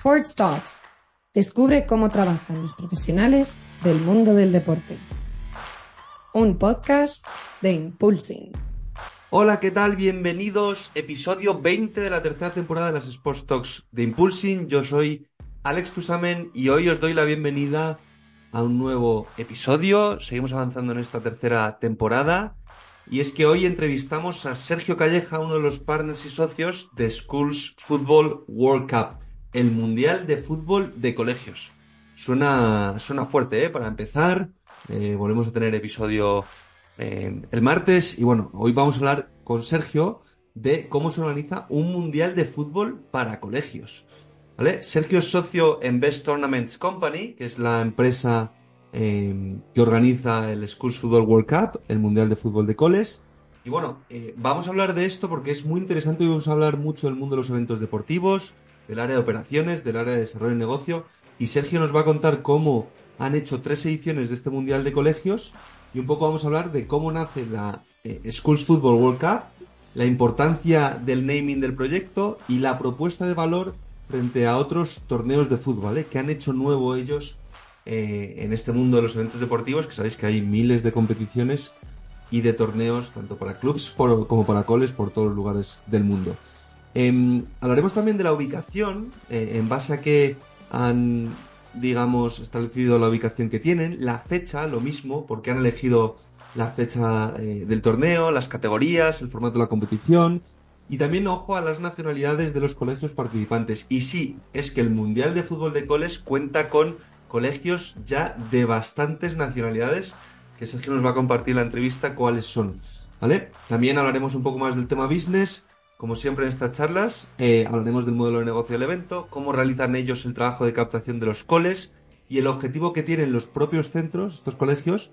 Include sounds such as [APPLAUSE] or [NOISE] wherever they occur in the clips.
Sports Talks. Descubre cómo trabajan los profesionales del mundo del deporte. Un podcast de Impulsing. Hola, ¿qué tal? Bienvenidos. Episodio 20 de la tercera temporada de las Sports Talks de Impulsing. Yo soy Alex Tusamen y hoy os doy la bienvenida a un nuevo episodio. Seguimos avanzando en esta tercera temporada. Y es que hoy entrevistamos a Sergio Calleja, uno de los partners y socios de Schools Football World Cup el Mundial de Fútbol de Colegios. Suena, suena fuerte, ¿eh? Para empezar, eh, volvemos a tener episodio eh, el martes y bueno, hoy vamos a hablar con Sergio de cómo se organiza un Mundial de Fútbol para colegios. Sergio es socio en Best Tournaments Company, que es la empresa eh, que organiza el Schools Football World Cup, el Mundial de Fútbol de Coles. Y bueno, vamos a hablar de esto porque es muy interesante y vamos a hablar mucho del mundo de los eventos deportivos, del área de operaciones, del área de desarrollo de negocio. Y Sergio nos va a contar cómo han hecho tres ediciones de este Mundial de Colegios y un poco vamos a hablar de cómo nace la eh, Schools Football World Cup, la importancia del naming del proyecto y la propuesta de valor frente a otros torneos de fútbol ¿eh? que han hecho nuevo ellos eh, en este mundo de los eventos deportivos, que sabéis que hay miles de competiciones y de torneos, tanto para clubs como para coles, por todos los lugares del mundo. Em, hablaremos también de la ubicación, eh, en base a que han, digamos, establecido la ubicación que tienen, la fecha, lo mismo, porque han elegido la fecha eh, del torneo, las categorías, el formato de la competición, y también ojo a las nacionalidades de los colegios participantes. Y sí, es que el Mundial de Fútbol de Coles cuenta con colegios ya de bastantes nacionalidades, que Sergio nos va a compartir la entrevista cuáles son. ¿Vale? También hablaremos un poco más del tema business como siempre en estas charlas, eh, hablaremos del modelo de negocio del evento, cómo realizan ellos el trabajo de captación de los coles y el objetivo que tienen los propios centros, estos colegios,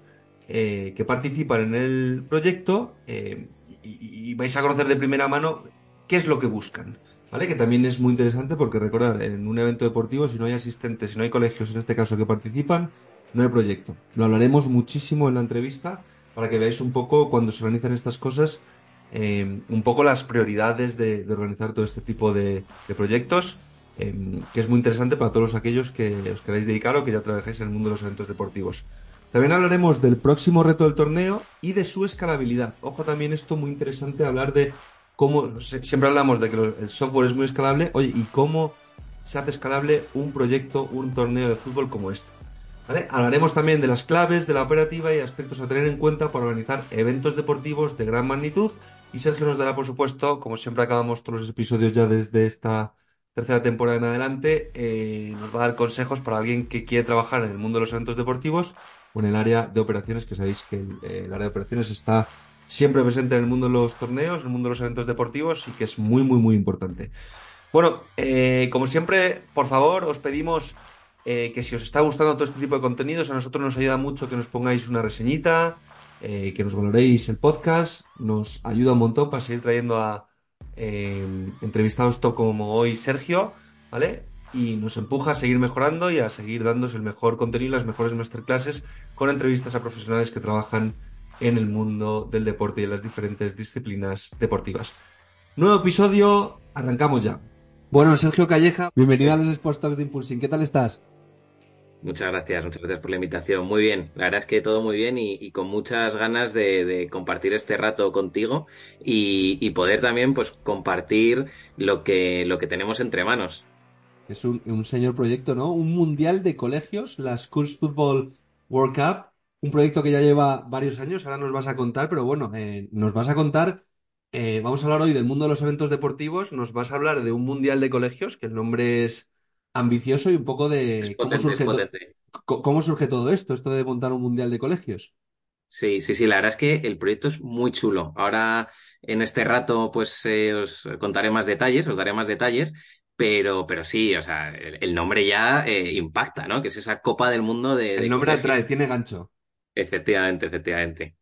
eh, que participan en el proyecto eh, y, vais a conocer de primera mano qué es lo que buscan. ¿Vale? Que también es muy interesante porque recordar, en un evento deportivo, si no hay asistentes, si no hay colegios en este caso que participan, no hay proyecto. Lo hablaremos muchísimo en la entrevista para que veáis un poco cuando se organizan estas cosas Em, un poco las prioridades de, organizar todo este tipo de, proyectos, em, que es muy interesante para todos aquellos que os queráis dedicar o que ya trabajáis en el mundo de los eventos deportivos. También hablaremos del próximo reto del torneo y de su escalabilidad. Ojo también esto muy interesante, hablar de cómo, siempre hablamos de que el software es muy escalable, oye, y cómo se hace escalable un proyecto, un torneo de fútbol como este. Hablaremos también de las claves de la operativa y aspectos a tener en cuenta para organizar eventos deportivos de gran magnitud y Sergio nos dará, por supuesto, como siempre acabamos todos los episodios ya desde esta tercera temporada en adelante, eh, nos va a dar consejos para alguien que quiere trabajar en el mundo de los eventos deportivos o en el área de operaciones, que sabéis que el, área de operaciones está siempre presente en el mundo de los torneos, en el mundo de los eventos deportivos y que es muy, muy, muy importante. Bueno, eh, como siempre, por favor, os pedimos eh, que si os está gustando todo este tipo de contenidos, a nosotros nos ayuda mucho que nos pongáis una reseñita, eh, que nos valoréis el podcast, nos ayuda un montón para seguir trayendo a eh, entrevistados top como hoy Sergio, ¿vale? Y nos empuja a seguir mejorando y a seguir dándos el mejor contenido y las mejores masterclasses con entrevistas a profesionales que trabajan en el mundo del deporte y en las diferentes disciplinas deportivas. Nuevo episodio, arrancamos ya. Bueno, Sergio Calleja, bienvenido a los Sports Talks de Impulsing. ¿Qué tal estás? Muchas gracias, muchas gracias por la invitación. Muy bien, la verdad es que todo muy bien y, con muchas ganas de, compartir este rato contigo y, poder también pues compartir lo que, lo que tenemos entre manos. Es un, señor proyecto, ¿no? Un mundial de colegios, la Schools Football World Cup, un proyecto que ya lleva varios años, ahora nos vas a contar, pero bueno, eh, nos vas a contar, eh, vamos a hablar hoy del mundo de los eventos deportivos, nos vas a hablar de un mundial de colegios, que el nombre es ambicioso y un poco de cómo surge, cómo surge todo esto, esto de montar un mundial de colegios. Sí, sí, sí, la verdad es que el proyecto es muy chulo. Ahora, en este rato, pues eh, os contaré más detalles, os daré más detalles, pero, pero sí, o sea, el, nombre ya eh, impacta, ¿no? Que es esa Copa del Mundo de... El nombre atrae, tiene gancho. Efectivamente, efectivamente.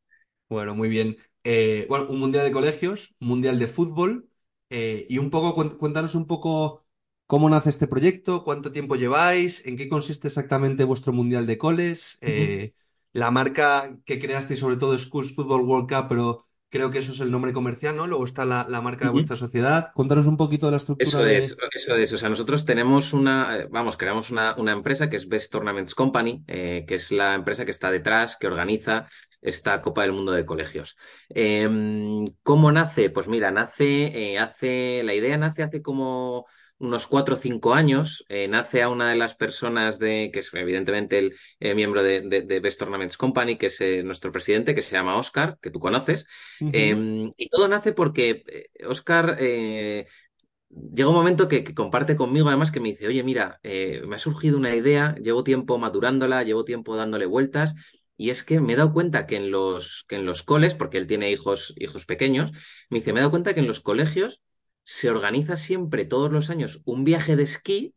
Bueno, muy bien. Eh, bueno, un mundial de colegios, un mundial de fútbol, y un poco, cuéntanos un poco ¿Cómo nace este proyecto? ¿Cuánto tiempo lleváis? ¿En qué consiste exactamente vuestro Mundial de Coles? Eh, la marca que creasteis sobre todo Schools Football World Cup, pero creo que eso es el nombre comercial, ¿no? Luego está la, la marca de vuestra sociedad. Cuéntanos un poquito de la estructura Eso de... es, eso es. O sea, nosotros tenemos una, eh, vamos, creamos una, una empresa que es Best Tournaments Company, eh, que es la empresa que está detrás, que organiza esta Copa del Mundo de Colegios. Em, ¿cómo nace? Pues mira, nace, eh, hace, la idea nace hace como unos cuatro o cinco años, eh, nace a una de las personas de, que es evidentemente el eh, miembro de, de, de, Best Tournaments Company, que es eh, nuestro presidente, que se llama Oscar, que tú conoces. Uh -huh. y todo nace porque Oscar llega un momento que, que, comparte conmigo, además, que me dice, oye, mira, me ha surgido una idea, llevo tiempo madurándola, llevo tiempo dándole vueltas. Y es que me he dado cuenta que en los, que en los coles, porque él tiene hijos, hijos pequeños, me dice, me he dado cuenta que en los colegios se organiza siempre todos los años un viaje de esquí,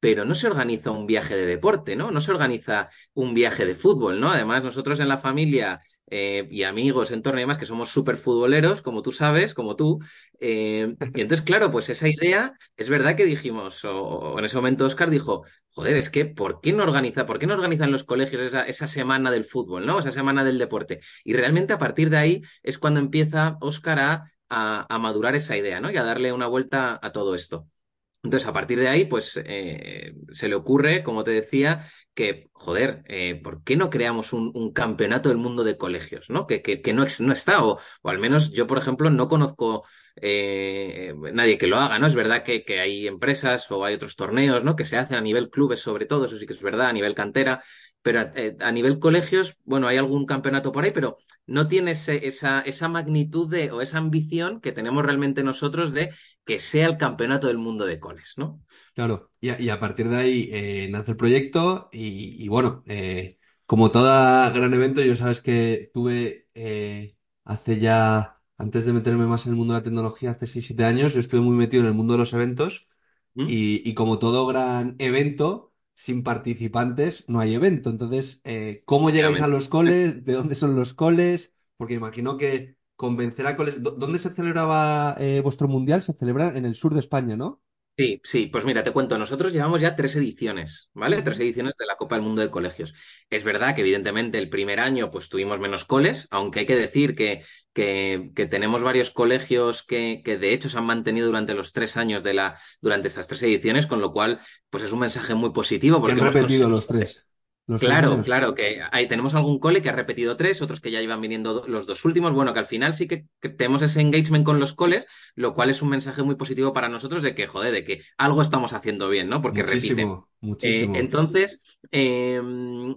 pero no se organiza un viaje de deporte, ¿no? No se organiza un viaje de fútbol, ¿no? Además, nosotros en la familia eh, y amigos, entorno y demás, que somos súper futboleros, como tú sabes, como tú. Eh, y entonces, claro, pues esa idea, es verdad que dijimos, o, en ese momento Oscar dijo, joder, es que, ¿por qué no organiza, por qué no organizan los colegios esa, esa semana del fútbol, ¿no? Esa semana del deporte. Y realmente a partir de ahí es cuando empieza Oscar a a, madurar esa idea, ¿no? Y a darle una vuelta a todo esto. Entonces, a partir de ahí, pues eh, se le ocurre, como te decía, que, joder, eh, ¿por qué no creamos un, campeonato del mundo de colegios, ¿no? Que, que, que no, no, está, o, o, al menos yo, por ejemplo, no conozco eh, nadie que lo haga, ¿no? Es verdad que, que, hay empresas o hay otros torneos, ¿no? Que se hacen a nivel clubes, sobre todo, eso sí que es verdad, a nivel cantera, pero eh, a nivel colegios, bueno, hay algún campeonato por ahí, pero no tiene ese, esa, esa magnitud de, o esa ambición que tenemos realmente nosotros de que sea el campeonato del mundo de coles, ¿no? Claro, y a, y a partir de ahí eh, nace el proyecto y, y bueno, eh, como todo gran evento, yo sabes que tuve eh, hace ya, antes de meterme más en el mundo de la tecnología, hace 6-7 años, yo estuve muy metido en el mundo de los eventos ¿Mm? y, y como todo gran evento, sin participantes no hay evento. Entonces, eh, ¿cómo llegáis a los coles? ¿De dónde son los coles? Porque imagino que convencer a coles. ¿Dónde se celebraba eh, vuestro mundial? Se celebra en el sur de España, ¿no? Sí, sí, pues mira, te cuento, nosotros llevamos ya tres ediciones, ¿vale? Tres ediciones de la Copa del Mundo de Colegios. Es verdad que evidentemente el primer año pues tuvimos menos coles, aunque hay que decir que, que, que tenemos varios colegios que, que, de hecho se han mantenido durante los tres años de la, durante estas tres ediciones, con lo cual pues es un mensaje muy positivo. Porque han repetido los tres. Los claro, claro, que ahí tenemos algún cole que ha repetido tres, otros que ya iban viniendo los dos últimos. Bueno, que al final sí que, que, tenemos ese engagement con los coles, lo cual es un mensaje muy positivo para nosotros de que, joder, de que algo estamos haciendo bien, ¿no? Porque muchísimo, repiten. Muchísimo. Eh, entonces, eh,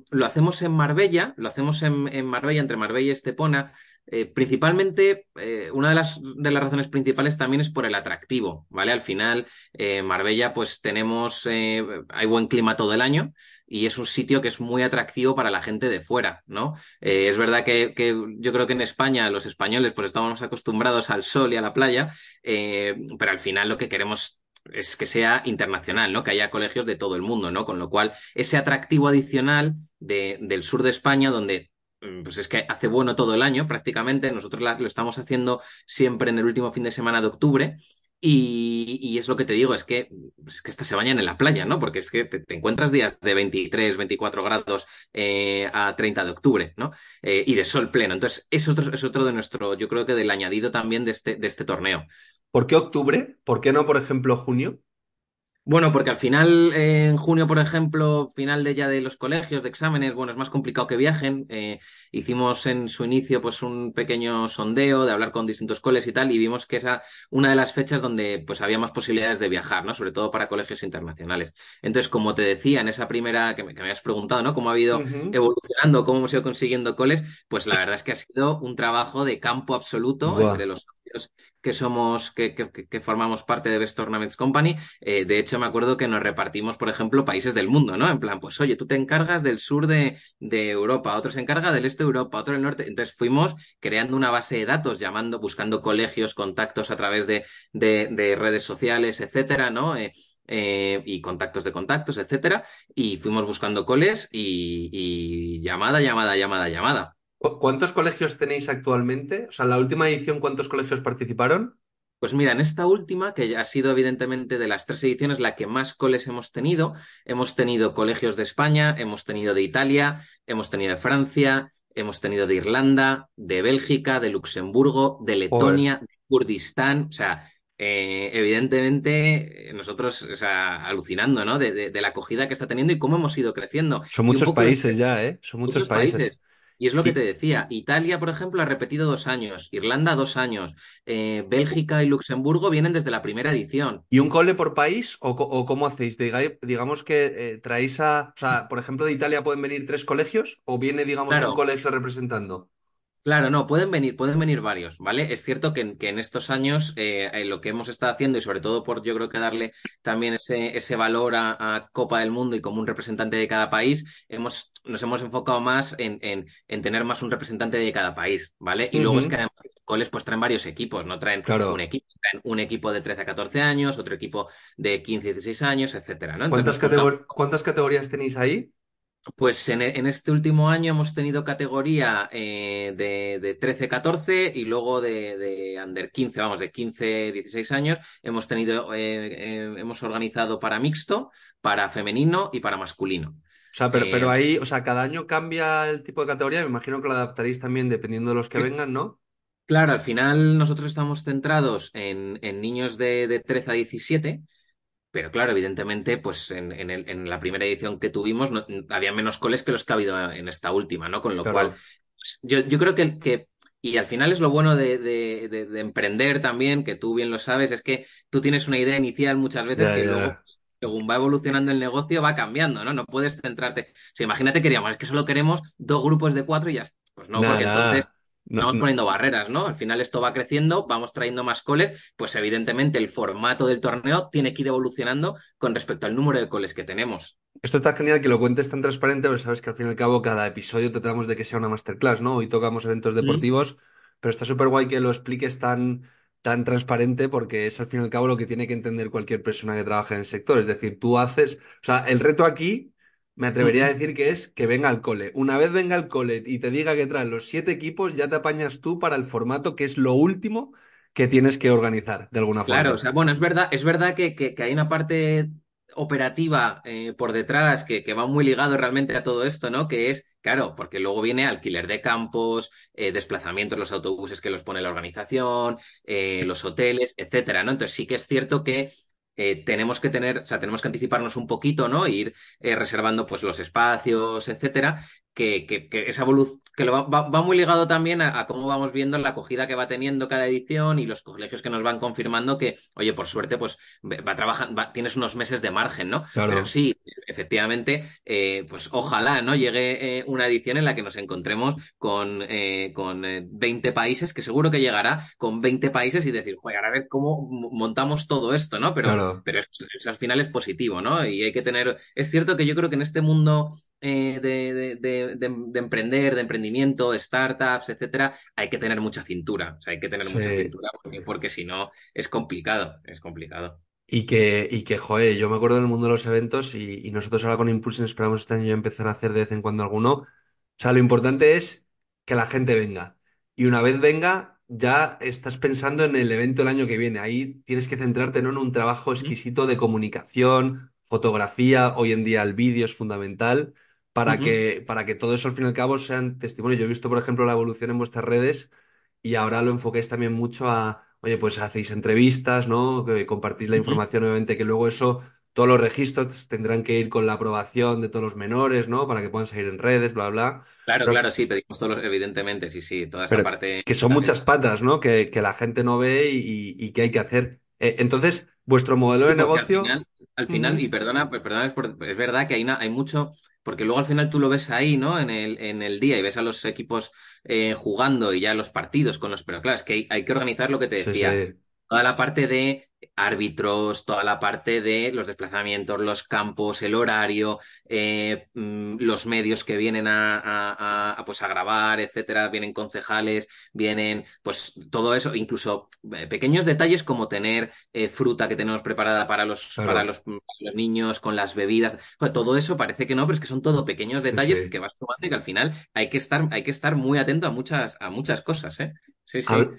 lo hacemos en Marbella, lo hacemos en, en Marbella, entre Marbella y Estepona. Eh, principalmente, eh, una de las, de las razones principales también es por el atractivo, ¿vale? Al final, eh, Marbella, pues tenemos, hay buen clima todo el año y es un sitio que es muy atractivo para la gente de fuera, ¿no? Eh, es verdad que, que, yo creo que en España los españoles pues estamos acostumbrados al sol y a la playa, eh, pero al final lo que queremos es que sea internacional, ¿no? Que haya colegios de todo el mundo, ¿no? Con lo cual, ese atractivo adicional de, del sur de España, donde pues es que hace bueno todo el año prácticamente, nosotros lo estamos haciendo siempre en el último fin de semana de octubre, y, es lo que te digo, es que, es que se bañan en la playa, ¿no? Porque es que te, te encuentras días de 23, 24 grados eh, a 30 de octubre, ¿no? Eh, y de sol pleno. Entonces, es otro, es otro de nuestro, yo creo que del añadido también de este, de este torneo. ¿Por qué octubre? ¿Por qué no, por ejemplo, junio? Bueno, porque al final, eh, en junio, por ejemplo, final de ya de los colegios, de exámenes, bueno, es más complicado que viajen. Eh, hicimos en su inicio, pues, un pequeño sondeo de hablar con distintos coles y tal, y vimos que era una de las fechas donde, pues, había más posibilidades de viajar, ¿no? Sobre todo para colegios internacionales. Entonces, como te decía, en esa primera que me, que me habías preguntado, ¿no? Cómo ha ido uh -huh. evolucionando, cómo hemos ido consiguiendo coles, pues la verdad es que ha sido un trabajo de campo absoluto wow. entre los que somos, que, formamos parte de Best Tournaments Company. Eh, de hecho, me acuerdo que nos repartimos, por ejemplo, países del mundo, ¿no? En plan, pues oye, tú te encargas del sur de, Europa, otro se encarga del este de Europa, otro del norte. Entonces fuimos creando una base de datos, llamando, buscando colegios, contactos a través de, de, de redes sociales, etcétera, ¿no? Eh, eh, y contactos de contactos, etcétera, y fuimos buscando coles y llamada, llamada, llamada, llamada. ¿Cuántos colegios tenéis actualmente? O sea, la última edición, ¿cuántos colegios participaron? Pues mira, en esta última, que ha sido evidentemente de las tres ediciones la que más coles hemos tenido, hemos tenido colegios de España, hemos tenido de Italia, hemos tenido de Francia, hemos tenido de Irlanda, de Bélgica, de Luxemburgo, de Letonia, de Kurdistán, o sea, eh, evidentemente nosotros, o sea, alucinando, ¿no? De, de, la acogida que está teniendo y cómo hemos ido creciendo. Son muchos países ya, ¿eh? Son muchos, países. Y es lo que te decía, Italia, por ejemplo, ha repetido dos años, Irlanda dos años, eh, Bélgica y Luxemburgo vienen desde la primera edición. ¿Y un cole por país o, cómo hacéis? digamos que eh, traéis a, o sea, por ejemplo, de Italia pueden venir tres colegios o viene, digamos, un colegio representando. Claro, no, pueden venir, pueden venir varios, ¿vale? Es cierto que, en estos años eh, lo que hemos estado haciendo y sobre todo por yo creo que darle también ese, ese valor a, Copa del Mundo y como un representante de cada país, hemos, nos hemos enfocado más en, en, tener más un representante de cada país, ¿vale? Y luego es que además los coles pues traen varios equipos, no traen un equipo, traen un equipo de 13 a 14 años, otro equipo de 15 a 16 años, etcétera, ¿no? ¿Cuántas, ¿Cuántas categorías tenéis ahí? Pues en, este último año hemos tenido categoría eh, de, 13-14 y luego de, under 15, vamos, de 15-16 años. Hemos tenido, eh, eh, hemos organizado para mixto, para femenino y para masculino. O sea, pero, pero ahí, o sea, cada año cambia el tipo de categoría. Me imagino que lo adaptaréis también dependiendo de los que vengan, ¿no? Claro, al final nosotros estamos centrados en, en niños de, de 13 a 17 pero claro, evidentemente, pues en, la primera edición que tuvimos había menos coles que los que ha habido en esta última, ¿no? Con lo cual, pues, yo, creo que, que, y al final es lo bueno de, emprender también, que tú bien lo sabes, es que tú tienes una idea inicial muchas veces que luego según va evolucionando el negocio, va cambiando, ¿no? No puedes centrarte. O imagínate que es que solo queremos dos grupos de cuatro y ya está. Pues no, porque entonces Estamos poniendo barreras, ¿no? Al final esto va creciendo, vamos trayendo más coles, pues evidentemente el formato del torneo tiene que ir evolucionando con respecto al número de coles que tenemos. Esto está genial que lo cuentes tan transparente, pero sabes que al fin y al cabo cada episodio tratamos de que sea una masterclass, ¿no? Hoy tocamos eventos deportivos, pero está súper guay que lo expliques tan, tan transparente porque es al fin y al cabo lo que tiene que entender cualquier persona que trabaja en el sector. Es decir, tú haces, o sea, el reto aquí me atrevería a decir que es que venga al cole. Una vez venga al cole y te diga que traen los siete equipos, ya te apañas tú para el formato que es lo último que tienes que organizar de alguna forma. Claro, o sea, bueno, es verdad, es verdad que, que, hay una parte operativa eh, por detrás que, que, va muy ligado realmente a todo esto, ¿no? Que es, claro, porque luego viene alquiler de campos, eh, desplazamientos, los autobuses que los pone la organización, eh, los hoteles, etcétera, ¿no? Entonces sí que es cierto que eh, tenemos que tener, o sea, tenemos que anticiparnos un poquito, ¿no? E ir eh, reservando pues los espacios, etcétera, que, que, que esa evolución, que lo va, va, muy ligado también a, cómo vamos viendo la acogida que va teniendo cada edición y los colegios que nos van confirmando que, oye, por suerte, pues va trabajando, tienes unos meses de margen, ¿no? Pero sí, efectivamente, eh, pues ojalá, ¿no? Llegue una edición en la que nos encontremos con, con 20 países, que seguro que llegará con 20 países y decir, joder, a ver cómo montamos todo esto, ¿no? Pero pero eso, al final es positivo, ¿no? Y hay que tener. Es cierto que yo creo que en este mundo eh, de, emprender, de emprendimiento, startups, etcétera, hay que tener mucha cintura. O sea, hay que tener mucha cintura porque, si no es complicado. Es complicado. Y que, y que, joder, yo me acuerdo del mundo de los eventos y, nosotros ahora con Impulsion esperamos este año empezar a hacer de vez en cuando alguno. O sea, lo importante es que la gente venga. Y una vez venga, ya estás pensando en el evento el año que viene. Ahí tienes que centrarte ¿no? en un trabajo exquisito de comunicación, fotografía. Hoy en día el vídeo es fundamental para que, para que todo eso al fin y al cabo sean testimonios. Yo he visto, por ejemplo, la evolución en vuestras redes y ahora lo enfocáis también mucho a, oye, pues hacéis entrevistas, ¿no? Que compartís la información, obviamente, que luego eso todos los registros tendrán que ir con la aprobación de todos los menores, ¿no? Para que puedan salir en redes, bla, bla. Claro, claro, sí, pedimos todos, evidentemente, sí, sí, toda esa parte. Que son muchas patas, ¿no? Que, que la gente no ve y, que hay que hacer. Eh, entonces, vuestro modelo de negocio. Al final, y perdona, pues, perdona, es, verdad que hay, hay mucho, porque luego al final tú lo ves ahí, ¿no? En el, en el día y ves a los equipos eh, jugando y ya los partidos con los. Pero claro, es que hay, que organizar lo que te decía. Toda la parte de árbitros, toda la parte de los desplazamientos, los campos, el horario, eh, mm, los medios que vienen a, pues a grabar, etcétera, vienen concejales, vienen, pues todo eso, incluso eh, pequeños detalles como tener eh, fruta que tenemos preparada para los, para los, niños, con las bebidas, todo eso parece que no, pero es que son todo pequeños detalles que vas tomando y que al final hay que estar, hay que estar muy atento a muchas, a muchas cosas, ¿eh?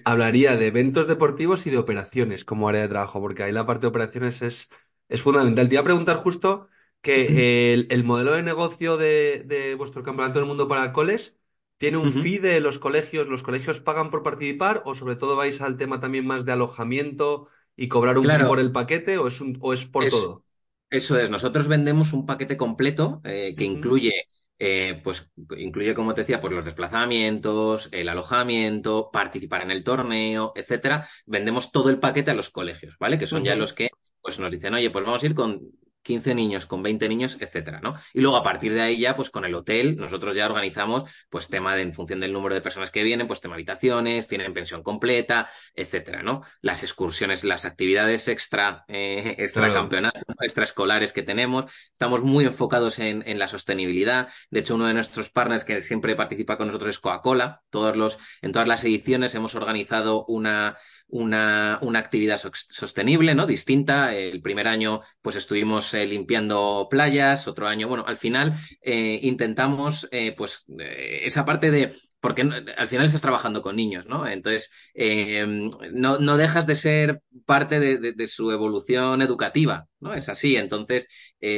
Hablaría de eventos deportivos y de operaciones como área de trabajo, porque ahí la parte de operaciones es, es fundamental. Te iba a preguntar justo que el, modelo de negocio de, vuestro campeonato del mundo para coles, ¿Tiene un fee de los colegios? ¿Los colegios pagan por participar? ¿O sobre todo vais al tema también más de alojamiento y cobrar un fee por el paquete? ¿O es un, o es por es, todo? Eso es, nosotros vendemos un paquete completo eh, que incluye, eh, pues, incluye, como te decía, pues los desplazamientos, el alojamiento, participar en el torneo, etcétera. Vendemos todo el paquete a los colegios, ¿vale? Que son ya los que pues nos dicen, oye, pues vamos a ir con 15 niños, con 20 niños, etcétera, ¿no? Y luego a partir de ahí ya, pues con el hotel, nosotros ya organizamos, pues tema de, en función del número de personas que vienen, pues tema habitaciones, tienen pensión completa, etcétera, ¿no? Las excursiones, las actividades extra, eh, extra Claro. campeonato, extraescolares que tenemos. Estamos muy enfocados en, en la sostenibilidad. De hecho, uno de nuestros partners que siempre participa con nosotros es Coca-Cola. Todos los, en todas las ediciones hemos organizado una, una, una actividad so- sostenible, ¿no? Distinta. El primer año, pues estuvimos eh, limpiando playas, otro año, bueno, al final eh, intentamos, eh, pues, esa parte de, porque al final estás trabajando con niños, ¿no? Entonces, eh, no, no dejas de ser parte de, de- su evolución educativa, ¿no? Es así. Entonces,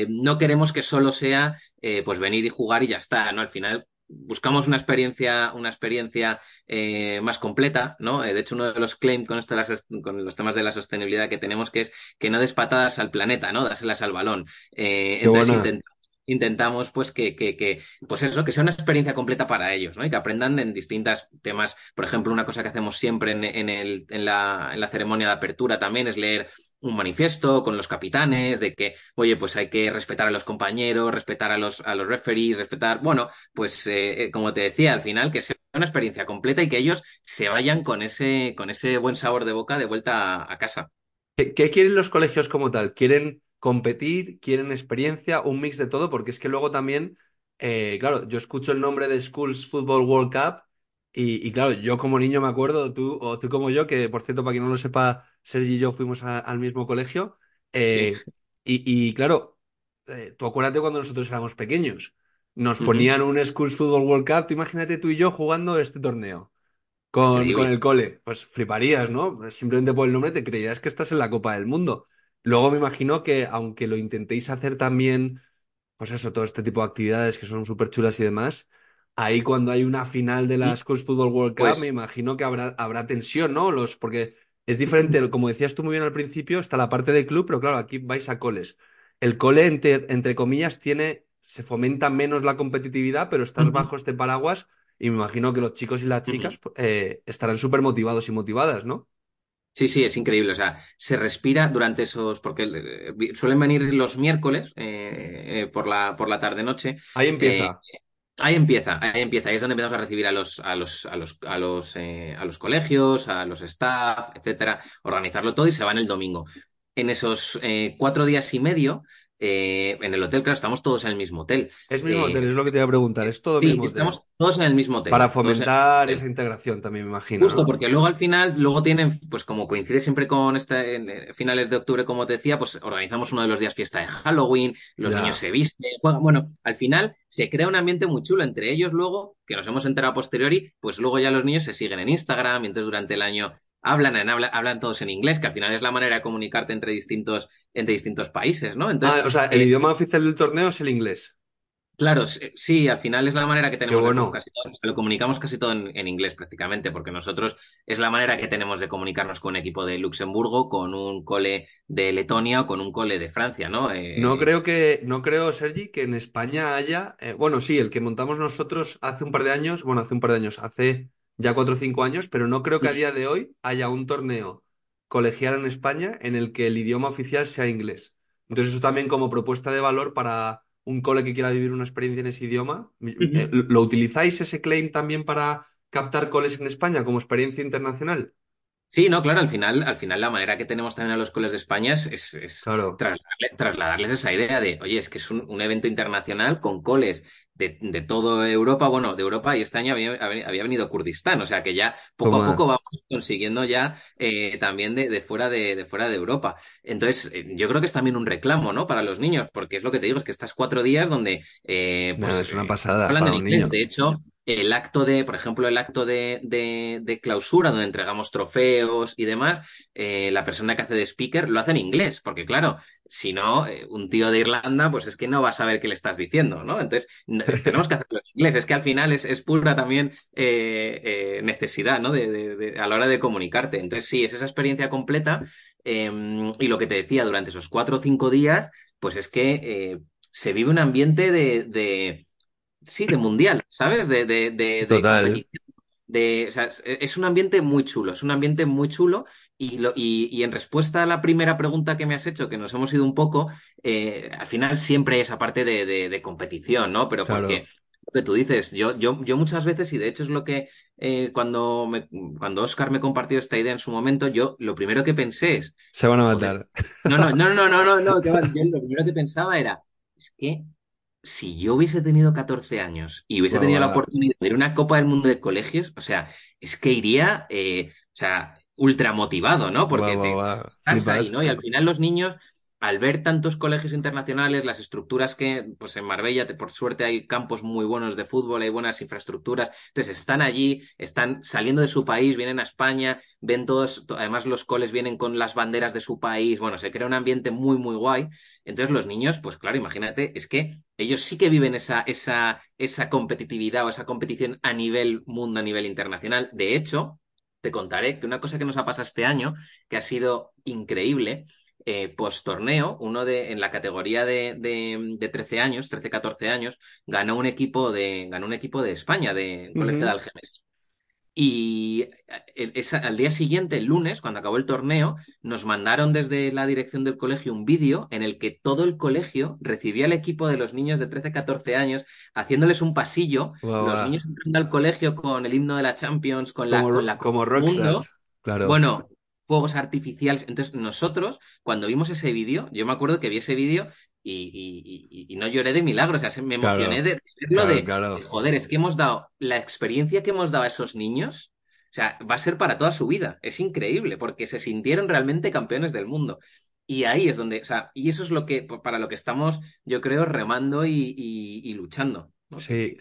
no queremos que solo sea, pues, venir y jugar y ya está, ¿no? Al final. Buscamos una experiencia, una experiencia eh, más completa, ¿no? Eh, de hecho, uno de los claims con esto las- con los temas de la sostenibilidad que tenemos que es que no des patadas al planeta, ¿no? Dáselas al balón. Eh, entonces intentamos, pues, que, que, que, pues eso, que sea una experiencia completa para ellos, ¿no? Y que aprendan en distintos temas. Por ejemplo, una cosa que hacemos siempre en, en el, en la, en la ceremonia de apertura también es leer un manifiesto con los capitanes de que, oye, pues hay que respetar a los compañeros, respetar a los, a los referees, respetar, bueno, pues eh, eh, como te decía, al final que sea una experiencia completa y que ellos se vayan con ese, con ese buen sabor de boca de vuelta a, casa. ¿Qué, qué quieren los colegios como tal? ¿Quieren competir? ¿Quieren experiencia? Un mix de todo, porque es que luego también, eh, claro, yo escucho el nombre de Schools Football World Cup y, y claro, yo como niño me acuerdo, tú o tú como yo, que por cierto, para quien no lo sepa, Sergi y yo fuimos a- al mismo colegio, Sí. eh, y, y claro, eh, tú acuérdate cuando nosotros éramos pequeños, nos Ujú. ponían un Schools Football World Cup, tú imagínate tú y yo jugando este torneo con, con Increíble. el cole, pues fliparías, ¿no? Simplemente por el nombre te creerías que estás en la Copa del Mundo. Luego me imagino que aunque lo intentéis hacer también, pues eso, todo este tipo de actividades que son súper chulas y demás, ahí cuando hay una final de la. Schools Football World Cup, me Pues imagino que habrá, habrá tensión, ¿no? Los, porque es diferente, como decías tú muy bien al principio, está la parte de club, pero claro, aquí vais a coles. El cole, entre, entre comillas, tiene, se fomenta menos la competitividad, pero estás bajo este paraguas y me imagino que los chicos y las chicas eh, estarán súper motivados y motivadas, ¿no? Sí, sí, es increíble. O sea, se respira durante esos, porque eh, suelen venir los miércoles eh, eh, por la, por la tarde-noche. Ahí Eh, empieza. Ahí empieza, ahí empieza. Ahí es donde empezamos a recibir a los, a los, a los, a los, eh, a los colegios, a los staff, etcétera, organizarlo todo y se van el domingo. En esos eh, cuatro días y medio, eh, en el hotel, claro, estamos todos en el mismo hotel. Es mismo Eh, hotel, es lo que te iba a preguntar, es todo sí, mismo hotel. estamos todos en el mismo Para hotel, mismo fomentar esa integración también, me imagino, Justo, ¿no? porque luego al final, luego tienen, pues como coincide siempre con este, en, finales de octubre, como te decía, pues organizamos uno de los días fiesta de Halloween, los niños se visten, juegan. Bueno, al final se crea un ambiente muy chulo entre ellos luego, que nos hemos enterado a posteriori, pues luego ya los niños se siguen en Instagram y entonces durante el año hablan, en, habla- hablan todos en inglés, que al final es la manera de comunicarte entre distintos, entre distintos países, ¿no? Ah, Entonces, o sea, el eh, idioma oficial del torneo es el inglés. Claro, sí, al final es la manera que tenemos de bueno. casi todo, lo comunicamos casi todo en, en inglés prácticamente, porque nosotros es la manera que tenemos de comunicarnos con un equipo de Luxemburgo, con un cole de Letonia o con un cole de Francia, ¿no? No Eh, creo que, no creo, Sergi, que en España haya, eh, bueno, sí, el que montamos nosotros hace un par de años, bueno, hace un par de años, hace ya cuatro o cinco años, pero no creo que a día de hoy haya un torneo colegial en España en el que el idioma oficial sea inglés. Entonces eso también como propuesta de valor para un cole que quiera vivir una experiencia en ese idioma. Eh. ¿lo utilizáis ese claim también para captar coles en España como experiencia internacional? Sí, no, claro, al final, al final la manera que tenemos también a los coles de España es, Claro, trasladarles esa idea de, oye, es que es un, un evento internacional con coles de, de toda Europa, bueno, de Europa y este año había, había venido Kurdistán, o sea que ya poco a poco vamos consiguiendo ya eh, también de, de fuera de, de fuera de Europa. Entonces, eh, yo creo que es también un reclamo, ¿no? Para los niños, porque es lo que te digo, es que estás cuatro días donde, eh, pues, es una pasada hablan para en un inglés. niño. De hecho, el acto de, por ejemplo, el acto de, de, clausura, donde entregamos trofeos y demás, eh, la persona que hace de speaker lo hace en inglés, porque claro, si no, eh, un tío de Irlanda, pues es que no va a saber qué le estás diciendo, ¿no? Entonces, [LAUGHS] tenemos que hacerlo en inglés. Es que al final es, es pura también eh, necesidad, ¿no? De, a la hora de comunicarte. Entonces, sí, es esa experiencia completa. Em, y lo que te decía, durante esos cuatro o cinco días, pues es que se vive un ambiente de sí, de mundial, ¿sabes? De, de, de, Total. De, o sea, es un ambiente muy chulo, es un ambiente muy chulo y, lo, y, en respuesta a la primera pregunta que me has hecho, que nos hemos ido un poco, eh, al final siempre hay esa parte de, competición, ¿no? Pero porque lo que tú dices, yo, yo, yo muchas veces, y de hecho es lo que eh, cuando, me, cuando Oscar me compartió esta idea en su momento, yo lo primero que pensé es... Se van a matar. No, no, no, no, no, no, [LAUGHS] no, yo lo primero que pensaba era, es que si yo hubiese tenido 14 años y hubiese tenido la oportunidad de ir a una Copa del Mundo de colegios, o sea, es que iría, eh, o sea, ultra motivado, ¿no? Porque estás ahí, ¿no? Y al final los niños al ver tantos colegios internacionales, las estructuras que, pues en Marbella, por suerte hay campos muy buenos de fútbol, hay buenas infraestructuras, entonces están allí, están saliendo de su país, vienen a España, ven todos, además los coles vienen con las banderas de su país, bueno, se crea un ambiente muy, muy guay. Entonces los niños, pues claro, imagínate, es que ellos sí que viven esa, esa, esa competitividad o esa competición a nivel mundo, a nivel internacional. De hecho, te contaré que una cosa que nos ha pasado este año, que ha sido increíble, eh, post torneo, uno de, en la categoría de, de, 13 años, 13-14 años, ganó un equipo de, ganó un equipo de España, de Colegio de Algemes. Y eh, al día siguiente, el lunes, cuando acabó el torneo, nos mandaron desde la dirección del colegio un vídeo en el que todo el colegio recibía al equipo de los niños de 13-14 años, haciéndoles un pasillo, los niños entrando al colegio con el himno de la Champions, con la... Como, la como claro. Bueno, fuegos artificiales. Entonces, nosotros, cuando vimos ese vídeo, yo me acuerdo que vi ese vídeo y, y, no lloré de milagro, o sea, me emocioné de, verlo de, joder, es que hemos dado, la experiencia que hemos dado a esos niños, o sea, va a ser para toda su vida. Es increíble, porque se sintieron realmente campeones del mundo. Y ahí es donde, o sea, y eso es lo que, para lo que estamos, yo creo, remando y, luchando. Sí,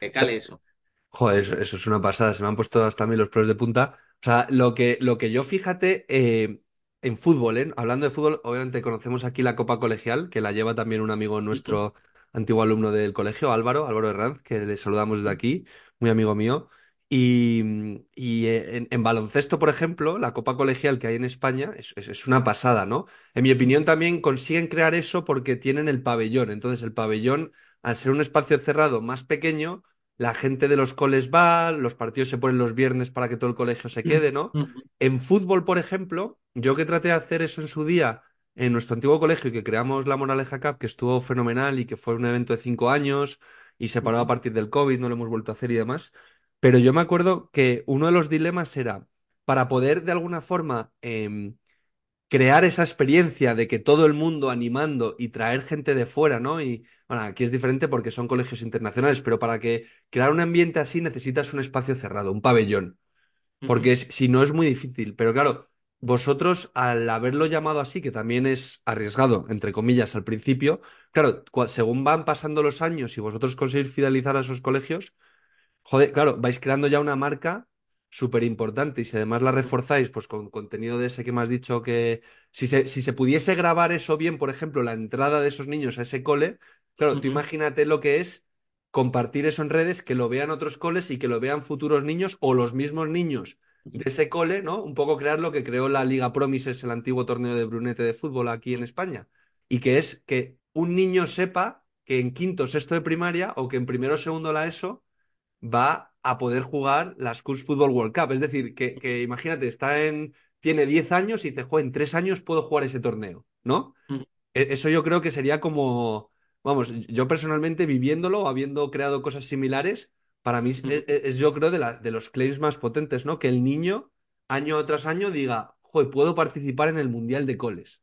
que, cale eso. Joder, eso, eso, es una pasada. Se me han puesto hasta a mí los pelos de punta. O sea, lo que, lo que yo fíjate eh, en fútbol, ¿eh? Hablando de fútbol, obviamente conocemos aquí la Copa Colegial, que la lleva también un amigo nuestro, antiguo alumno del colegio, Álvaro, Álvaro Herranz, que le saludamos desde aquí, muy amigo mío. Y, y eh, en, baloncesto, por ejemplo, la Copa Colegial que hay en España es, es, una pasada, ¿no? En mi opinión también consiguen crear eso porque tienen el pabellón. Entonces el pabellón, al ser un espacio cerrado más pequeño, la gente de los coles va, los partidos se ponen los viernes para que todo el colegio se quede, ¿no? En fútbol, por ejemplo, yo que traté de hacer eso en su día en nuestro antiguo colegio y que creamos la Moraleja Cup, que estuvo fenomenal y que fue un evento de cinco años y se paró a partir del COVID, no lo hemos vuelto a hacer y demás. Pero yo me acuerdo que uno de los dilemas era, para poder de alguna forma em, crear esa experiencia de que todo el mundo animando y traer gente de fuera, ¿no? Y bueno, aquí es diferente porque son colegios internacionales, pero para que crear un ambiente así necesitas un espacio cerrado, un pabellón, porque si no es muy difícil. Pero claro, vosotros al haberlo llamado así, que también es arriesgado, entre comillas, al principio, claro, según van pasando los años y vosotros conseguís fidelizar a esos colegios, joder, claro, vais creando ya una marca súper importante y si además la reforzáis pues con contenido de ese que me has dicho que si se, si se pudiese grabar eso bien, por ejemplo, la entrada de esos niños a ese cole, claro, tú imagínate lo que es compartir eso en redes, que lo vean otros coles y que lo vean futuros niños o los mismos niños de ese cole, ¿no? Un poco crear lo que creó la Liga Promises, el antiguo torneo de Brunete de fútbol aquí en España. Y que es que un niño sepa que en quinto, sexto de primaria o que en primero o segundo la ESO va a poder jugar la Schools Football World Cup. Es decir, que, imagínate, está en, tiene 10 años y dice, joder, en 3 años puedo jugar ese torneo, ¿no? Mm. E, eso yo creo que sería como, vamos, yo personalmente viviéndolo, habiendo creado cosas similares, para mí es, es, yo creo de, la, de los claims más potentes, ¿no? Que el niño año tras año diga, joder, puedo participar en el Mundial de Coles.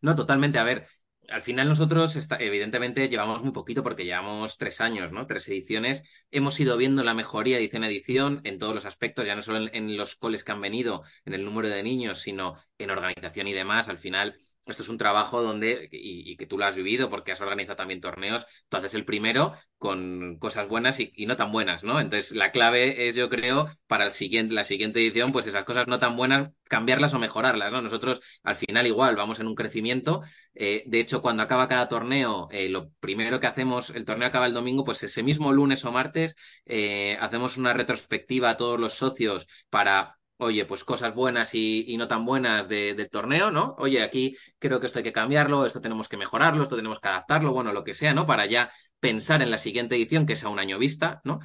No, totalmente. A ver, al final nosotros, evidentemente, llevamos muy poquito porque llevamos tres años, ¿no? Tres ediciones. Hemos ido viendo la mejoría edición a edición en todos los aspectos, ya no solo en, los coles que han venido, en el número de niños, sino en organización y demás, al final esto es un trabajo donde, y, que tú lo has vivido porque has organizado también torneos, tú haces el primero con cosas buenas y, no tan buenas, ¿no? Entonces la clave es, yo creo, para el siguiente, la siguiente edición, pues esas cosas no tan buenas, cambiarlas o mejorarlas, ¿no? Nosotros al final igual vamos en un crecimiento. Eh, de hecho, cuando acaba cada torneo, eh, lo primero que hacemos, el torneo acaba el domingo, pues ese mismo lunes o martes, eh, hacemos una retrospectiva a todos los socios para oye, pues cosas buenas y, no tan buenas del torneo, ¿no? Oye, aquí creo que esto hay que cambiarlo, esto tenemos que mejorarlo, esto tenemos que adaptarlo, bueno, lo que sea, ¿no? Para ya pensar en la siguiente edición, que es a un año vista, ¿no?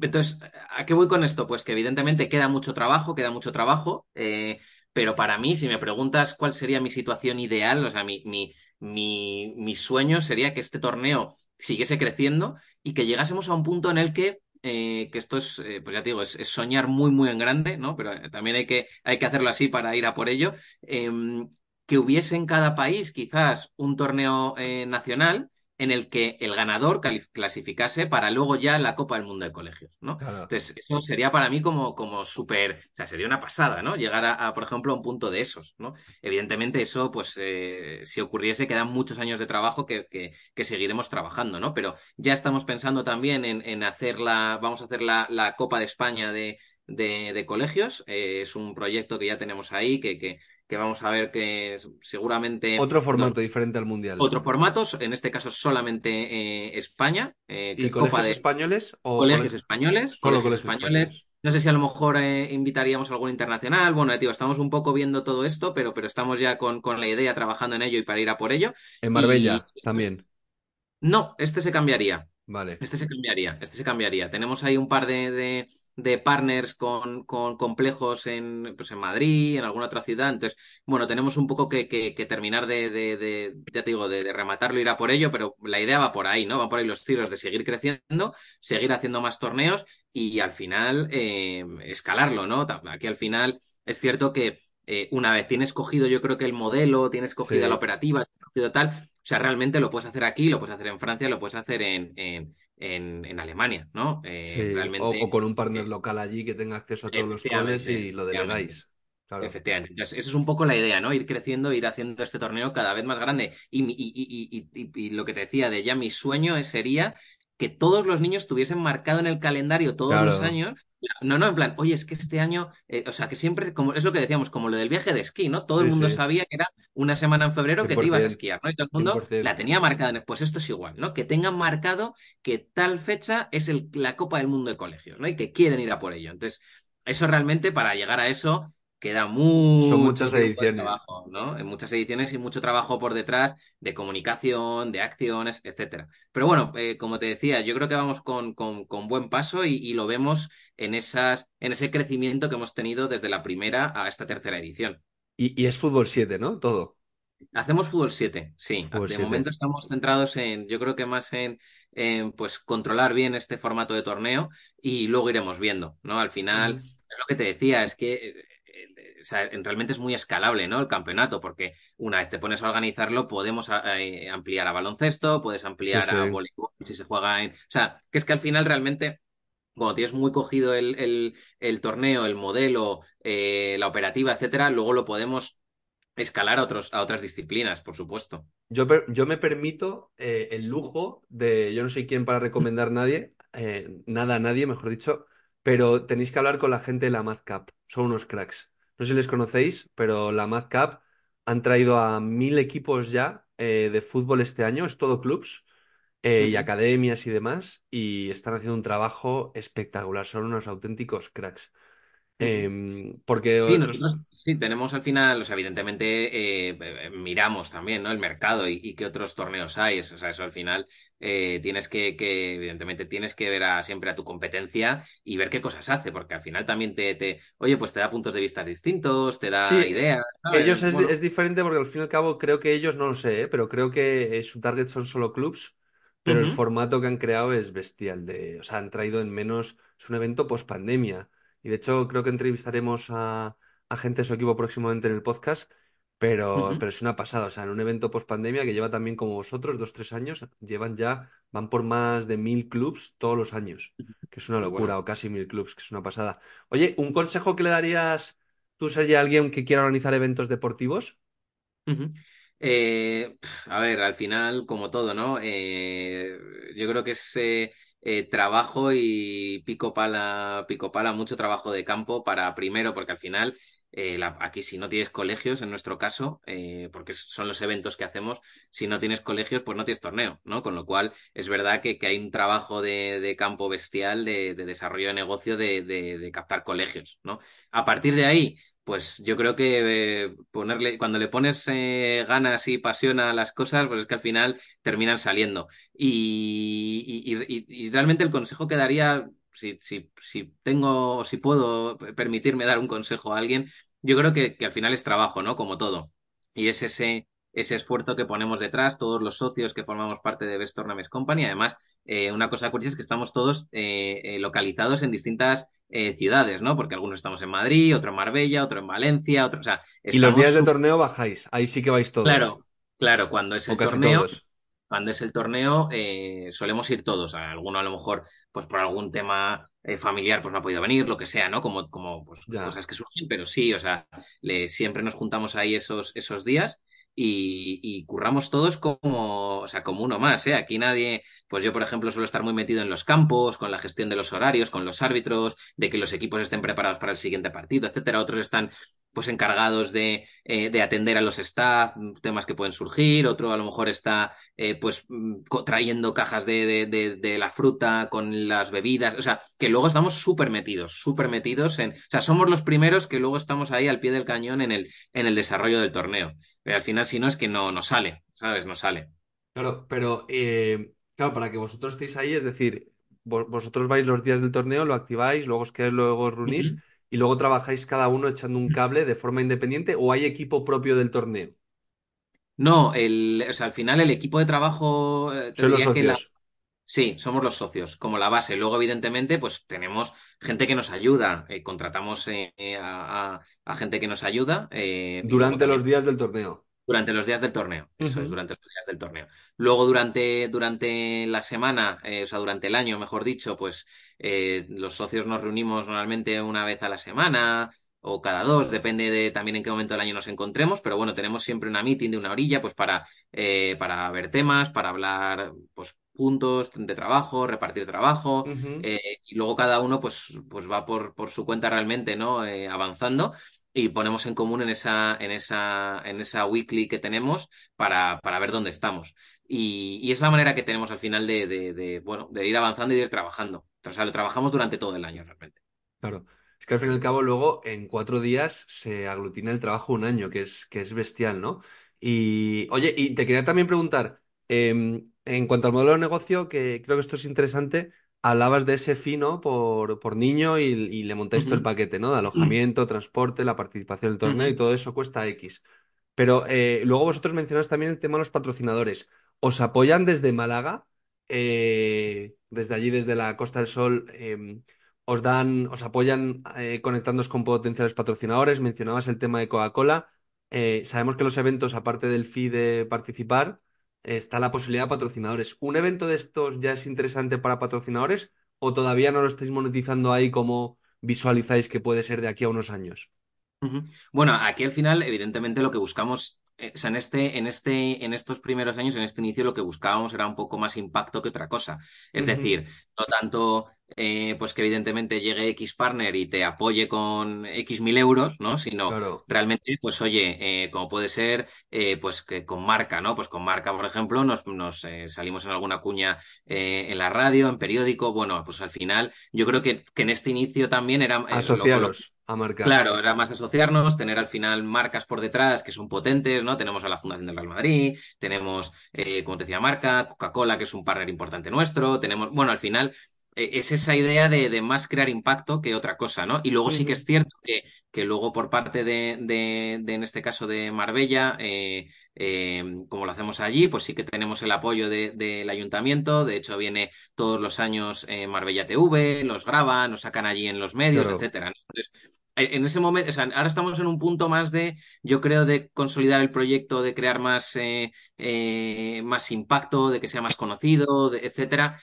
Entonces, ¿a qué voy con esto? Pues que evidentemente queda mucho trabajo, queda mucho trabajo, eh, pero para mí, si me preguntas cuál sería mi situación ideal, o sea, mi, mi, mi, mi sueño sería que este torneo siguiese creciendo y que llegásemos a un punto en el que eh, que esto es, eh, pues ya te digo, es, soñar muy, muy en grande, ¿no? Pero eh, también hay que, hay que hacerlo así para ir a por ello. Em, que hubiese en cada país quizás un torneo nacional en el que el ganador clasificase para luego ya la Copa del Mundo de Colegios, ¿no? Entonces, eso sería para mí como, como súper, o sea, sería una pasada, ¿no? Llegar a, por ejemplo, a un punto de esos, ¿no? Evidentemente eso, pues, eh, si ocurriese, quedan muchos años de trabajo que, que, seguiremos trabajando, ¿no? Pero ya estamos pensando también en, en hacer la, vamos a hacer la, la Copa de España de, de, colegios. Eh, es un proyecto que ya tenemos ahí, que, que, que vamos a ver que seguramente... Otro formato diferente al Mundial. Otros formatos, en este caso solamente eh, España. Eh, ¿Y colegios españoles? O colegios españoles. Colegios españoles. No sé si a lo mejor invitaríamos a algún internacional. Bueno, tío, estamos un poco viendo todo esto, pero, pero estamos ya con, con, la idea, trabajando en ello y para ir a por ello. En Marbella también. No, este se cambiaría. Vale. Este se cambiaría, este se cambiaría. Tenemos ahí un par de, de, partners con, con, complejos en, pues en Madrid, en alguna otra ciudad. Entonces, bueno, tenemos un poco que, que, terminar de, de, ya te digo, de, rematarlo, ir a por ello, pero la idea va por ahí, ¿no? Va por ahí los tiros de seguir creciendo, seguir haciendo más torneos y al final eh, escalarlo, ¿no? Aquí al final es cierto que eh, una vez tienes cogido, yo creo que el modelo, tienes cogido la operativa, tienes cogido tal, sea, realmente lo puedes hacer aquí, lo puedes hacer en Francia, lo puedes hacer en, en, en, Alemania, ¿no? Eh, o, con un partner local allí que tenga acceso a todos los coles y lo delegáis. Claro. Efectivamente. Entonces, esa es un poco la idea, ¿no? Ir creciendo, ir haciendo este torneo cada vez más grande. Y, y, y, y lo que te decía de ya mi sueño sería que todos los niños tuviesen marcado en el calendario todos los años no, no, en plan, oye, es que este año, eh, o sea, que siempre, como es lo que decíamos, como lo del viaje de esquí, ¿no? Todo el mundo sabía que era una semana en febrero que te ibas a esquiar, ¿no? Y todo el mundo la tenía marcada. Pues esto es igual, ¿no? Que tengan marcado que tal fecha es el, la Copa del Mundo de Colegios, ¿no? Y que quieren ir a por ello. Entonces, eso realmente, para llegar a eso, queda mucho Son muchas ediciones. Trabajo, ¿no? En muchas ediciones y mucho trabajo por detrás de comunicación, de acciones, etcétera. Pero bueno, eh, como te decía, yo creo que vamos con, con, con buen paso y, lo vemos en, esas, en ese crecimiento que hemos tenido desde la primera a esta tercera edición. Y, es fútbol 7, ¿no? Todo. Hacemos fútbol 7, sí. de momento estamos centrados en, yo creo que más en, en, pues controlar bien este formato de torneo y luego iremos viendo, ¿no? Al final, lo que te decía, es que eh, o sea, realmente es muy escalable, ¿no? El campeonato, porque una vez te pones a organizarlo, podemos eh, ampliar a baloncesto, puedes ampliar a voleibol si se juega en. O sea, que es que al final realmente cuando tienes muy cogido el, el, torneo, el modelo, eh, la operativa, etcétera, luego lo podemos escalar a, otros, a otras disciplinas, por supuesto. Yo, yo me permito eh, el lujo de, yo no soy quien para recomendar nadie, nada a nadie, mejor dicho, pero tenéis que hablar con la gente de la MadCap, son unos cracks. No sé si les conocéis, pero la MadCap han traído a mil equipos ya eh, de fútbol este año, es todo clubs eh, y academias y demás, y están haciendo un trabajo espectacular, son unos auténticos cracks. Em, porque Sí, tenemos al final, o sea, evidentemente eh, miramos también, ¿no? El mercado y, qué otros torneos hay. O sea, eso al final eh, tienes que, que, evidentemente, tienes que ver a, siempre a tu competencia y ver qué cosas hace, porque al final también te, te oye, pues te da puntos de vista distintos, te da ideas. Ellos es, diferente porque al fin y al cabo creo que ellos, no lo sé, ¿eh? pero creo que su target son solo clubs, pero el formato que han creado es bestial. De, o sea, han traído en menos, es un evento post pandemia. Y de hecho creo que entrevistaremos a a gente de su equipo próximamente en el podcast, pero, pero es una pasada. O sea, en un evento post pandemia que lleva también como vosotros, dos, tres años, llevan ya, van por más de mil clubs todos los años, que es una locura, o casi mil clubs, que es una pasada. Oye, un consejo que le darías tú ser ya alguien que quiera organizar eventos deportivos? Eh, a ver, al final, como todo, ¿no? Eh, yo creo que es eh, trabajo y pico pala, pico pala, mucho trabajo de campo para primero, porque al final eh, aquí si no tienes colegios, en nuestro caso, eh, porque son los eventos que hacemos, si no tienes colegios, pues no tienes torneo, ¿no? Con lo cual es verdad que, hay un trabajo de, campo bestial de, desarrollo de negocio de, captar colegios, ¿no? A partir de ahí, pues yo creo que eh, ponerle, cuando le pones ganas y pasión a las cosas, pues es que al final terminan saliendo. Y, y realmente el consejo que daría si, si, si tengo, si puedo permitirme dar un consejo a alguien, yo creo que, que al final es trabajo, ¿no? Como todo. Y es ese, ese esfuerzo que ponemos detrás, todos los socios que formamos parte de Best Tournaments Company. Además, eh, una cosa curiosa es que estamos todos eh, eh, localizados en distintas ciudades, ¿no? Porque algunos estamos en Madrid, otro en Marbella, otro en Valencia, otro. O sea, Y los días de torneo bajáis, ahí sí que vais todos. Claro, claro, cuando es el torneo. Cuando es el torneo, eh, solemos ir todos. Alguno a lo mejor, pues por algún tema eh, familiar, pues no ha podido venir, lo que sea, ¿no? Como, como pues, cosas que surgen, pero sí, o sea, le, siempre nos juntamos ahí esos, esos días y, curramos todos como, o sea, como uno más, ¿eh? Aquí nadie, pues yo, por ejemplo, suelo estar muy metido en los campos, con la gestión de los horarios, con los árbitros, de que los equipos estén preparados para el siguiente partido, etcétera. Otros están pues encargados de, eh, de, atender a los staff, temas que pueden surgir, otro a lo mejor está eh, pues mm, trayendo cajas de, de, de, la fruta con las bebidas, o sea, que luego estamos súper metidos, súper metidos en, o sea, somos los primeros que luego estamos ahí al pie del cañón en el, en el desarrollo del torneo. Al final, si no, es que no, no sale, ¿sabes? No sale. Claro, pero eh, claro, para que vosotros estéis ahí, es decir, vosotros vais los días del torneo, lo activáis, luego os quedáis, luego reunís y luego trabajáis cada uno echando un cable de forma independiente o hay equipo propio del torneo? No, el, o sea, al final el equipo de trabajo eh, Son los socios. Sí, somos los socios, como la base. Luego, evidentemente, pues tenemos gente que nos ayuda. Eh, contratamos eh, a, gente que nos ayuda. Durante los días del torneo. Durante los días del torneo, eso es, durante los días del torneo. Luego, durante, durante la semana, o sea, durante el año, mejor dicho, pues eh, los socios nos reunimos normalmente una vez a la semana o cada dos, depende de también en qué momento del año nos encontremos, pero bueno, tenemos siempre una meeting de una orilla, pues para, eh, para ver temas, para hablar, pues puntos de trabajo, repartir trabajo, eh, y luego cada uno pues, pues va por, por su cuenta realmente, ¿no? avanzando y ponemos en común en esa, en esa, en esa weekly que tenemos para, para ver dónde estamos. Y, es la manera que tenemos al final de, bueno, de ir avanzando y de ir trabajando. O sea, lo trabajamos durante todo el año realmente. Claro. Es que al fin y al cabo luego en cuatro días se aglutina el trabajo un año, que es, que es bestial, ¿no? Y oye, y te quería también preguntar, em, en cuanto al modelo de negocio, que creo que esto es interesante, hablabas de ese fino por, por niño y, le montáis todo el paquete, ¿no? De alojamiento, transporte, la participación en el torneo y todo eso cuesta X. Pero eh, luego vosotros mencionas también el tema de los patrocinadores. ¿Os apoyan desde Málaga? Eh, desde allí, desde la Costa del Sol, em, os dan, os apoyan eh, conectándoos con potenciales patrocinadores. Mencionabas el tema de Coca-Cola. Eh, sabemos que los eventos, aparte del fee de participar, está la posibilidad de patrocinadores. ¿Un evento de estos ya es interesante para patrocinadores o todavía no lo estáis monetizando ahí como visualizáis que puede ser de aquí a unos años? Bueno, aquí al final, evidentemente, lo que buscamos eh, o sea, en este, en este, en estos primeros años, en este inicio, lo que buscábamos era un poco más impacto que otra cosa. Es decir, no tanto eh, pues que evidentemente llegue X partner y te apoye con X mil euros, ¿no? Sino realmente, pues oye, eh, como puede ser, pues que con marca, ¿no? Pues con marca, por ejemplo, nos, nos salimos en alguna cuña en la radio, en periódico. Bueno, pues al final, yo creo que, que en este inicio también era. Asociados a marcas. Claro, era más asociarnos, tener al final marcas por detrás que son potentes, ¿no? Tenemos a la Fundación del Real Madrid, tenemos, como te decía, marca, Coca-Cola, que es un partner importante nuestro, tenemos, bueno, al final es esa idea de, más crear impacto que otra cosa, ¿no? Y luego sí que es cierto que, que luego por parte de, de, en este caso, de Marbella, eh, eh, como lo hacemos allí, pues sí que tenemos el apoyo del ayuntamiento. De hecho, viene todos los años eh, Marbella TV, los graban, nos sacan allí en los medios, etcétera. Entonces, en ese momento, o sea, ahora estamos en un punto más de, yo creo, de consolidar el proyecto, de crear más, más impacto, de que sea más conocido, etcétera,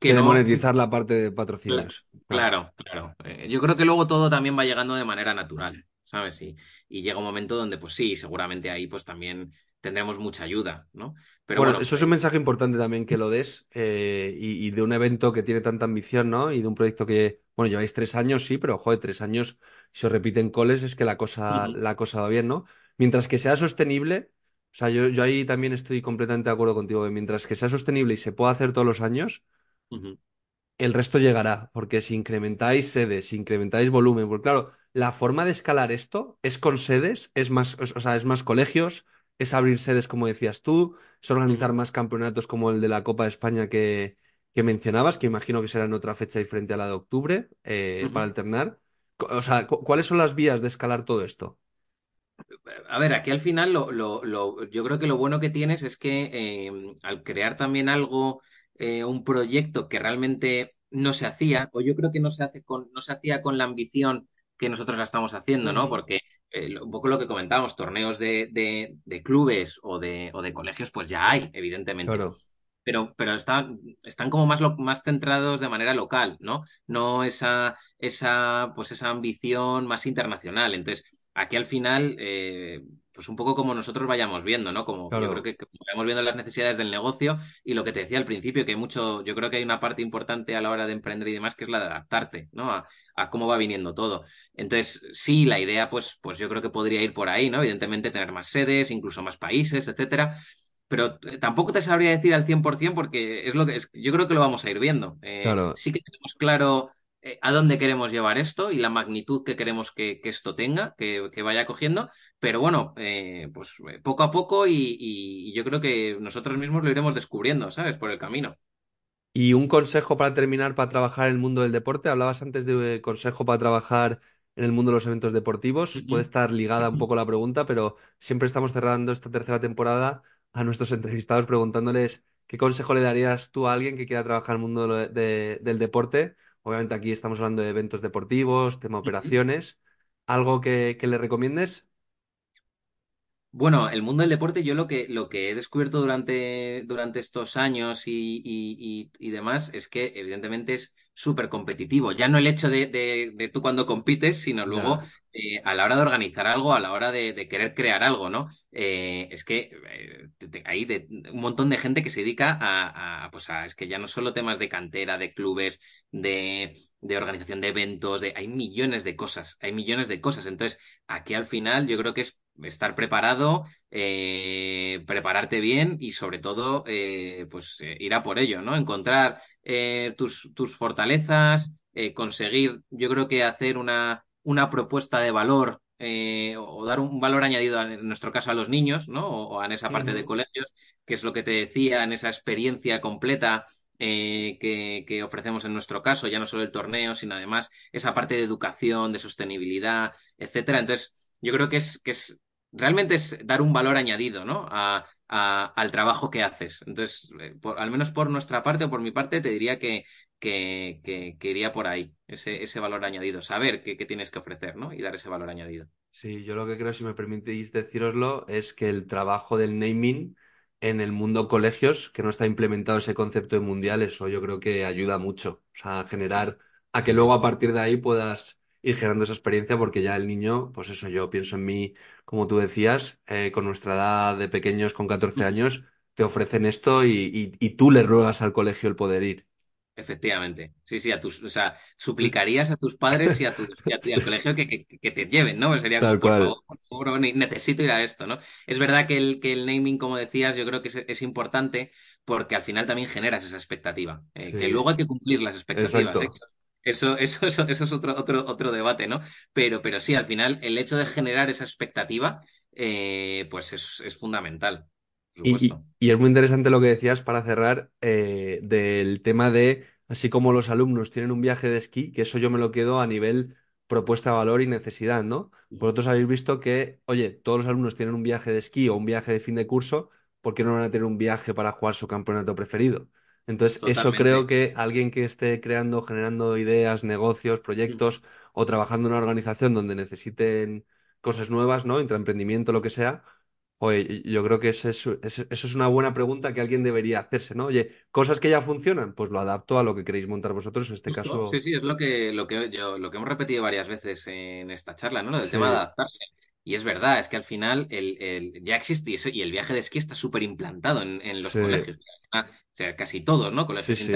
que, de monetizar la parte de patrocinios. Claro, claro. Eh, yo creo que luego todo también va llegando de manera natural. ¿sabes? Y, y llega un momento donde, pues sí, seguramente ahí pues también tendremos mucha ayuda, ¿no? Pero Bueno, bueno, eso es un mensaje importante también que lo des eh, y, y de un evento que tiene tanta ambición, ¿no? Y de un proyecto que, bueno, lleváis tres años, sí, pero joder, tres años, si os repiten coles, es que la cosa, la cosa va bien, ¿no? Mientras que sea sostenible, o sea, yo, yo ahí también estoy completamente de acuerdo contigo, que mientras que sea sostenible y se pueda hacer todos los años, el resto llegará, porque si incrementáis sedes, si incrementáis volumen, porque claro, la forma de escalar esto es con sedes, es más, o sea, es más colegios, es abrir sedes como decías tú, es organizar más campeonatos como el de la Copa de España que, que mencionabas, que imagino que será en otra fecha diferente a la de octubre, eh, para alternar. O sea, cu- ¿cuáles son las vías de escalar todo esto? A ver, aquí al final lo, lo- lo- yo creo que lo bueno que tienes es que eh, al crear también algo, eh, un proyecto que realmente no se hacía, o yo creo que no se hace con, no se hacía con la ambición que nosotros la estamos haciendo, ¿no? Porque eh, un poco lo que comentábamos, torneos de, de- de clubes o de, o de colegios, pues ya hay, evidentemente. Claro. Pero, pero están, están como más, lo- más centrados de manera local, ¿no? No esa, esa, pues esa ambición más internacional. Entonces, aquí al final, eh, pues un poco como nosotros vayamos viendo, ¿no? Como yo creo que, que vayamos viendo las necesidades del negocio y lo que te decía al principio, que hay mucho, yo creo que hay una parte importante a la hora de emprender y demás, que es la de adaptarte, ¿no? A, a cómo va viniendo todo. Entonces, sí, la idea, pues, pues yo creo que podría ir por ahí, ¿no? Evidentemente, tener más sedes, incluso más países, etcétera. Pero eh, tampoco te sabría decir al 100% porque es lo que es, yo creo que lo vamos a ir viendo. Eh, Claro. sí que tenemos claro eh, a dónde queremos llevar esto y la magnitud que queremos que, que esto tenga, que, que vaya cogiendo, pero bueno, eh, pues eh, poco a poco y, y- y yo creo que nosotros mismos lo iremos descubriendo, ¿sabes? Por el camino. Y un consejo para terminar para trabajar en el mundo del deporte. Hablabas antes de consejo para trabajar en el mundo de los eventos deportivos. Puede estar ligada un poco la pregunta, pero siempre estamos cerrando esta tercera temporada a nuestros entrevistados preguntándoles qué consejo le darías tú a alguien que quiera trabajar en el mundo de- de- del deporte. Obviamente aquí estamos hablando de eventos deportivos, tema operaciones. ¿Algo que, que le recomiendes? Bueno, el mundo del deporte, yo lo que, lo que he descubierto durante, durante estos años y, y- y- y demás es que evidentemente es súper competitivo. Ya no el hecho de, de- de tú cuando compites, sino luego eh, a la hora de organizar algo, a la hora de, de querer crear algo, ¿no? Eh, es que eh, hay de- un montón de gente que se dedica a, a, pues a, es que ya no solo temas de cantera, de clubes, de, de organización de eventos, de, hay millones de cosas, hay millones de cosas. Entonces, aquí al final yo creo que es estar preparado, eh, prepararte bien y sobre todo, eh, pues eh, ir a por ello, ¿no? Encontrar tus, tus fortalezas, conseguir, yo creo que hacer una, una propuesta de valor o dar un valor añadido, en nuestro caso, a los niños, ¿no? O, o en esa parte de colegios, que es lo que te decía, en esa experiencia completa. eh, que, que ofrecemos en nuestro caso, ya no solo el torneo, sino además esa parte de educación, de sostenibilidad, etcétera. Entonces, yo creo que es, que es realmente es dar un valor añadido, ¿no? A, al trabajo que haces. Entonces, eh, por- al menos por nuestra parte o por mi parte, te diría que, que, que- iría por ahí, ese, ese valor añadido, saber qué, tienes que ofrecer, ¿no? Y dar ese valor añadido. Sí, yo lo que creo, si me permitís decíroslo, es que el trabajo del naming en el mundo colegios, que no está implementado ese concepto de mundial, eso yo creo que ayuda mucho. O sea, a generar, a que luego a partir de ahí puedas ir generando esa experiencia, porque ya el niño, pues eso, yo pienso en mí, como tú decías, eh, con nuestra edad de pequeños, con 14 años, te ofrecen esto y, y, y tú le ruegas al colegio el poder ir. Efectivamente. Sí, sí, a tus, o sea, suplicarías a tus padres y a y, y [LAUGHS] al colegio que, que- que te lleven, ¿no? Sería Tal como, por cual. favor, por favor, ne- necesito ir a esto, ¿no? Es verdad que el, que el naming, como decías, yo creo que es, es importante porque al final también generas esa expectativa. eh, que luego hay que cumplir las expectativas, ¿eh? Eso, [LAUGHS] eso, eso, eso es otro, otro, otro debate, ¿no? Pero, pero sí, al final, el hecho de generar esa expectativa, eh, pues es, es fundamental, Y, y- es muy interesante lo que decías para cerrar eh, del tema de, así como los alumnos tienen un viaje de esquí, que eso yo me lo quedo a nivel propuesta de valor y necesidad, ¿no? Vosotros habéis visto que, oye, todos los alumnos tienen un viaje de esquí o un viaje de fin de curso, ¿por qué no van a tener un viaje para jugar su campeonato preferido? Entonces, eso creo que alguien que esté creando, generando ideas, negocios, proyectos o trabajando en una organización donde necesiten cosas nuevas, ¿no? Intraemprendimiento, lo que sea Oye, yo creo que eso es, eso es una buena pregunta que alguien debería hacerse, ¿no? Oye, cosas que ya funcionan, pues lo adapto a lo que queréis montar vosotros, en este Justo, caso. sí, sí, es lo que, lo que yo, lo que hemos repetido varias veces en esta charla, ¿no? Del tema de adaptarse. Y es verdad, es que al final el, el- ya existe y, eso- y el viaje de esquí está súper implantado en, en los sí, colegios. O sea, casi todos, ¿no? Colegios sí,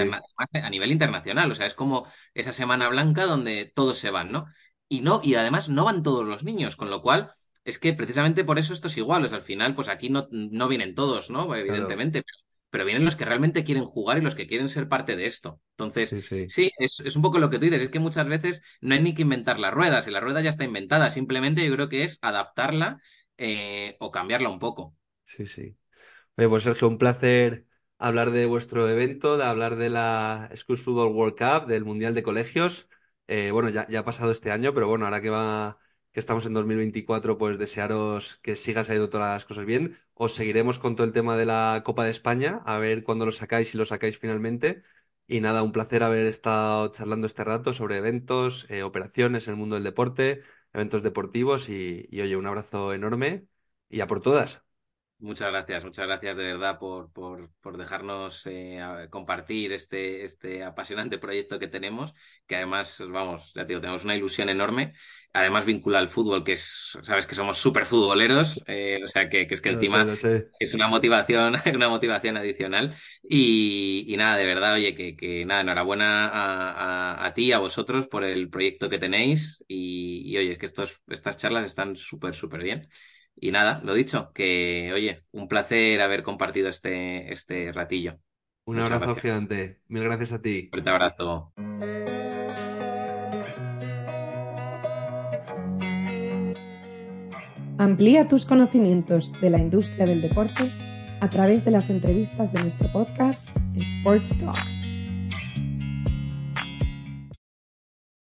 a nivel internacional. O sea, es como esa semana blanca donde todos se van, ¿no? Y no, y además no van todos los niños, con lo cual es que precisamente por eso esto es igual. O sea, al final, pues aquí no, no vienen todos, ¿no? claro, Evidentemente, pero, pero vienen los que realmente quieren jugar y los que quieren ser parte de esto. Entonces. sí, sí, Sí, es, es un poco lo que tú dices, es que muchas veces no hay ni que inventar la rueda, si la rueda ya está inventada, simplemente yo creo que es adaptarla eh, o cambiarla un poco. sí, sí. Oye, pues Sergio, un placer hablar de vuestro evento, de hablar de la School Football World Cup, del Mundial de Colegios. Eh, bueno, ya, ya ha pasado este año, pero bueno, ahora que va, que estamos en 2024, pues desearos que siga saliendo todas las cosas bien. Os seguiremos con todo el tema de la Copa de España, a ver cuándo lo sacáis y lo sacáis finalmente. Y nada, un placer haber estado charlando este rato sobre eventos, eh, operaciones en el mundo del deporte, eventos deportivos y, y oye, un abrazo enorme y a por todas. Muchas gracias, muchas gracias de verdad por, por, por dejarnos eh, compartir este, este apasionante [LAUGHS] proyecto que tenemos, que además, vamos, ya te digo, tenemos una ilusión enorme, además vincula al fútbol, que es, sabes que somos súper futboleros, eh, o sea que, que es que sé, encima sé. es una motivación, [LAUGHS] una motivación adicional. Y, y nada, de verdad, oye, que, que nada, enhorabuena a, a, a ti, a vosotros por el proyecto que tenéis y, y oye, es que estos, estas charlas están súper, súper bien. Y nada, lo dicho, que oye, un placer haber compartido este, este ratillo. Un Muchas abrazo gracias. gigante. Mil gracias a ti. Fuerte abrazo. Amplía tus conocimientos de la industria del deporte a través de las entrevistas de nuestro podcast Sports Talks.